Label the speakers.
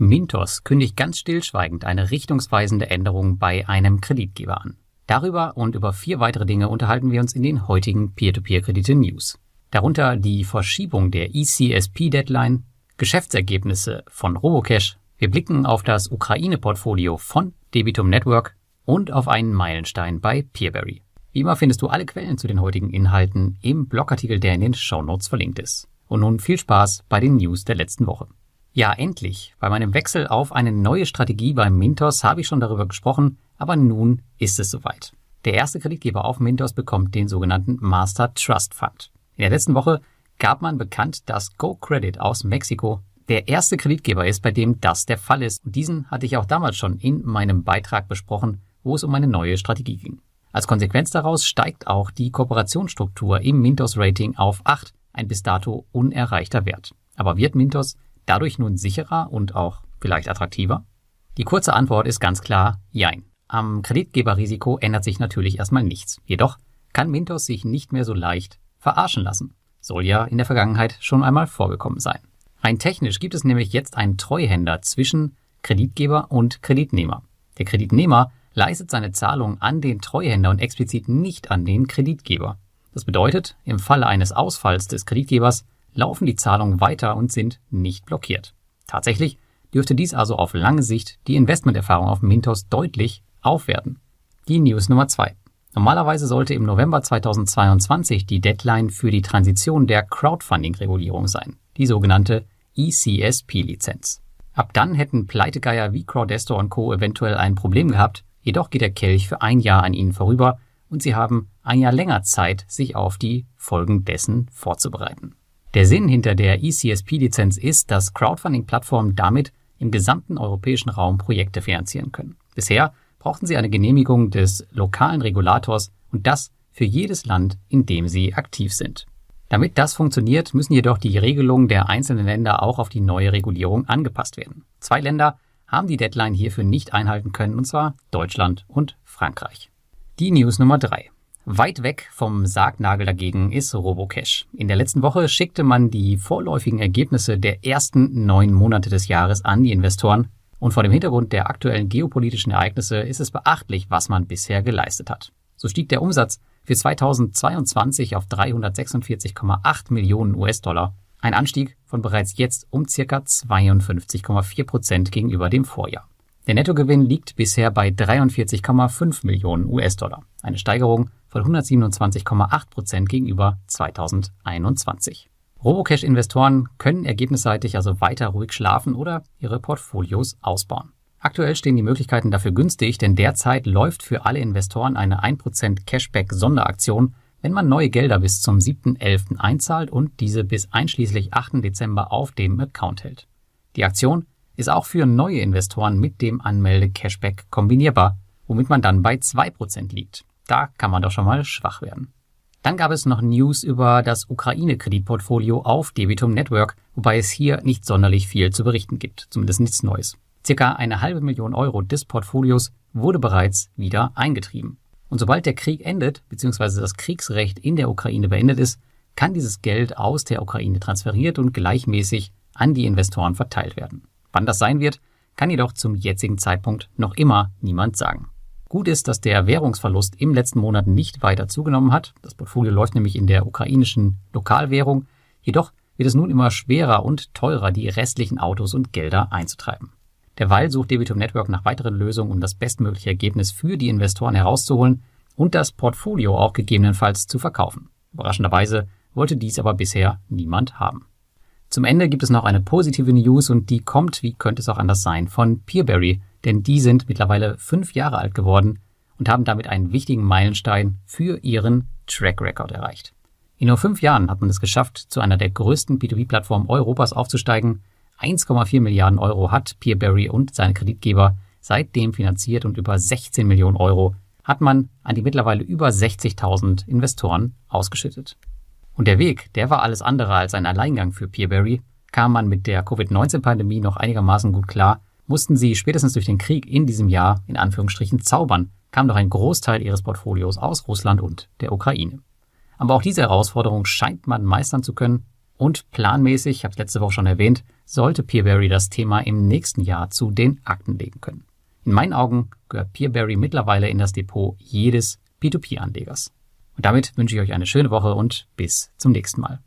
Speaker 1: Mintos kündigt ganz stillschweigend eine richtungsweisende Änderung bei einem Kreditgeber an. Darüber und über vier weitere Dinge unterhalten wir uns in den heutigen Peer-to-Peer-Kredite-News. Darunter die Verschiebung der ECSP-Deadline, Geschäftsergebnisse von Robocash, wir blicken auf das Ukraine-Portfolio von Debitum Network und auf einen Meilenstein bei Peerberry. Wie immer findest du alle Quellen zu den heutigen Inhalten im Blogartikel, der in den Shownotes verlinkt ist. Und nun viel Spaß bei den News der letzten Woche. Ja, endlich. Bei meinem Wechsel auf eine neue Strategie beim Mintos habe ich schon darüber gesprochen, aber nun ist es soweit. Der erste Kreditgeber auf Mintos bekommt den sogenannten Master Trust Fund. In der letzten Woche gab man bekannt, dass Go Credit aus Mexiko der erste Kreditgeber ist, bei dem das der Fall ist. Und diesen hatte ich auch damals schon in meinem Beitrag besprochen, wo es um eine neue Strategie ging. Als Konsequenz daraus steigt auch die Kooperationsstruktur im Mintos Rating auf 8, ein bis dato unerreichter Wert. Aber wird Mintos dadurch nun sicherer und auch vielleicht attraktiver? Die kurze Antwort ist ganz klar Jein. Am Kreditgeberrisiko ändert sich natürlich erstmal nichts. Jedoch kann Mintos sich nicht mehr so leicht verarschen lassen. Soll ja in der Vergangenheit schon einmal vorgekommen sein. Rein technisch gibt es nämlich jetzt einen Treuhänder zwischen Kreditgeber und Kreditnehmer. Der Kreditnehmer leistet seine Zahlung an den Treuhänder und explizit nicht an den Kreditgeber. Das bedeutet, im Falle eines Ausfalls des Kreditgebers laufen die Zahlungen weiter und sind nicht blockiert. Tatsächlich dürfte dies also auf lange Sicht die Investmenterfahrung auf Mintos deutlich aufwerten. Die News Nummer zwei: Normalerweise sollte im November 2022 die Deadline für die Transition der Crowdfunding-Regulierung sein, die sogenannte ECSP-Lizenz. Ab dann hätten Pleitegeier wie Crowdestor und Co. eventuell ein Problem gehabt, jedoch geht der Kelch für ein Jahr an ihnen vorüber und sie haben ein Jahr länger Zeit, sich auf die Folgen dessen vorzubereiten. Der Sinn hinter der ECSP-Lizenz ist, dass Crowdfunding-Plattformen damit im gesamten europäischen Raum Projekte finanzieren können. Bisher brauchten sie eine Genehmigung des lokalen Regulators und das für jedes Land, in dem sie aktiv sind. Damit das funktioniert, müssen jedoch die Regelungen der einzelnen Länder auch auf die neue Regulierung angepasst werden. Zwei Länder haben die Deadline hierfür nicht einhalten können, und zwar Deutschland und Frankreich. Die News Nummer drei. Weit weg vom Sargnagel dagegen ist Robocash. In der letzten Woche schickte man die vorläufigen Ergebnisse der ersten neun Monate des Jahres an die Investoren und vor dem Hintergrund der aktuellen geopolitischen Ereignisse ist es beachtlich, was man bisher geleistet hat. So stieg der Umsatz für 2022 auf 346,8 Millionen US-Dollar, ein Anstieg von bereits jetzt um circa 52,4 Prozent gegenüber dem Vorjahr. Der Nettogewinn liegt bisher bei 43,5 Millionen US-Dollar, eine Steigerung von 127,8 Prozent gegenüber 2021. Robocash-Investoren können ergebnisseitig also weiter ruhig schlafen oder ihre Portfolios ausbauen. Aktuell stehen die Möglichkeiten dafür günstig, denn derzeit läuft für alle Investoren eine 1% Cashback-Sonderaktion, wenn man neue Gelder bis zum 7.11. einzahlt und diese bis einschließlich 8. Dezember auf dem Account hält. Die Aktion ist auch für neue Investoren mit dem Anmelde-Cashback kombinierbar, womit man dann bei 2% liegt. Da kann man doch schon mal schwach werden. Dann gab es noch News über das Ukraine-Kreditportfolio auf Debitum Network, wobei es hier nicht sonderlich viel zu berichten gibt, zumindest nichts Neues. Circa eine halbe Million Euro des Portfolios wurde bereits wieder eingetrieben. Und sobald der Krieg endet, bzw. das Kriegsrecht in der Ukraine beendet ist, kann dieses Geld aus der Ukraine transferiert und gleichmäßig an die Investoren verteilt werden. Wann das sein wird, kann jedoch zum jetzigen Zeitpunkt noch immer niemand sagen. Gut ist, dass der Währungsverlust im letzten Monat nicht weiter zugenommen hat. Das Portfolio läuft nämlich in der ukrainischen Lokalwährung. Jedoch wird es nun immer schwerer und teurer, die restlichen Autos und Gelder einzutreiben. Derweil sucht Debitum Network nach weiteren Lösungen, um das bestmögliche Ergebnis für die Investoren herauszuholen und das Portfolio auch gegebenenfalls zu verkaufen. Überraschenderweise wollte dies aber bisher niemand haben. Zum Ende gibt es noch eine positive News und die kommt, wie könnte es auch anders sein, von Peerberry, denn die sind mittlerweile fünf Jahre alt geworden und haben damit einen wichtigen Meilenstein für ihren Track Record erreicht. In nur fünf Jahren hat man es geschafft, zu einer der größten B2B-Plattformen Europas aufzusteigen. 1,4 Milliarden Euro hat Peerberry und seine Kreditgeber seitdem finanziert und über 16 Millionen Euro hat man an die mittlerweile über 60.000 Investoren ausgeschüttet. Und der Weg, der war alles andere als ein Alleingang für Peerberry. Kam man mit der Covid-19-Pandemie noch einigermaßen gut klar, mussten sie spätestens durch den Krieg in diesem Jahr in Anführungsstrichen zaubern, kam doch ein Großteil ihres Portfolios aus Russland und der Ukraine. Aber auch diese Herausforderung scheint man meistern zu können und planmäßig, ich habe es letzte Woche schon erwähnt, sollte Peerberry das Thema im nächsten Jahr zu den Akten legen können. In meinen Augen gehört Peerberry mittlerweile in das Depot jedes P2P-Anlegers. Und damit wünsche ich euch eine schöne Woche und bis zum nächsten Mal.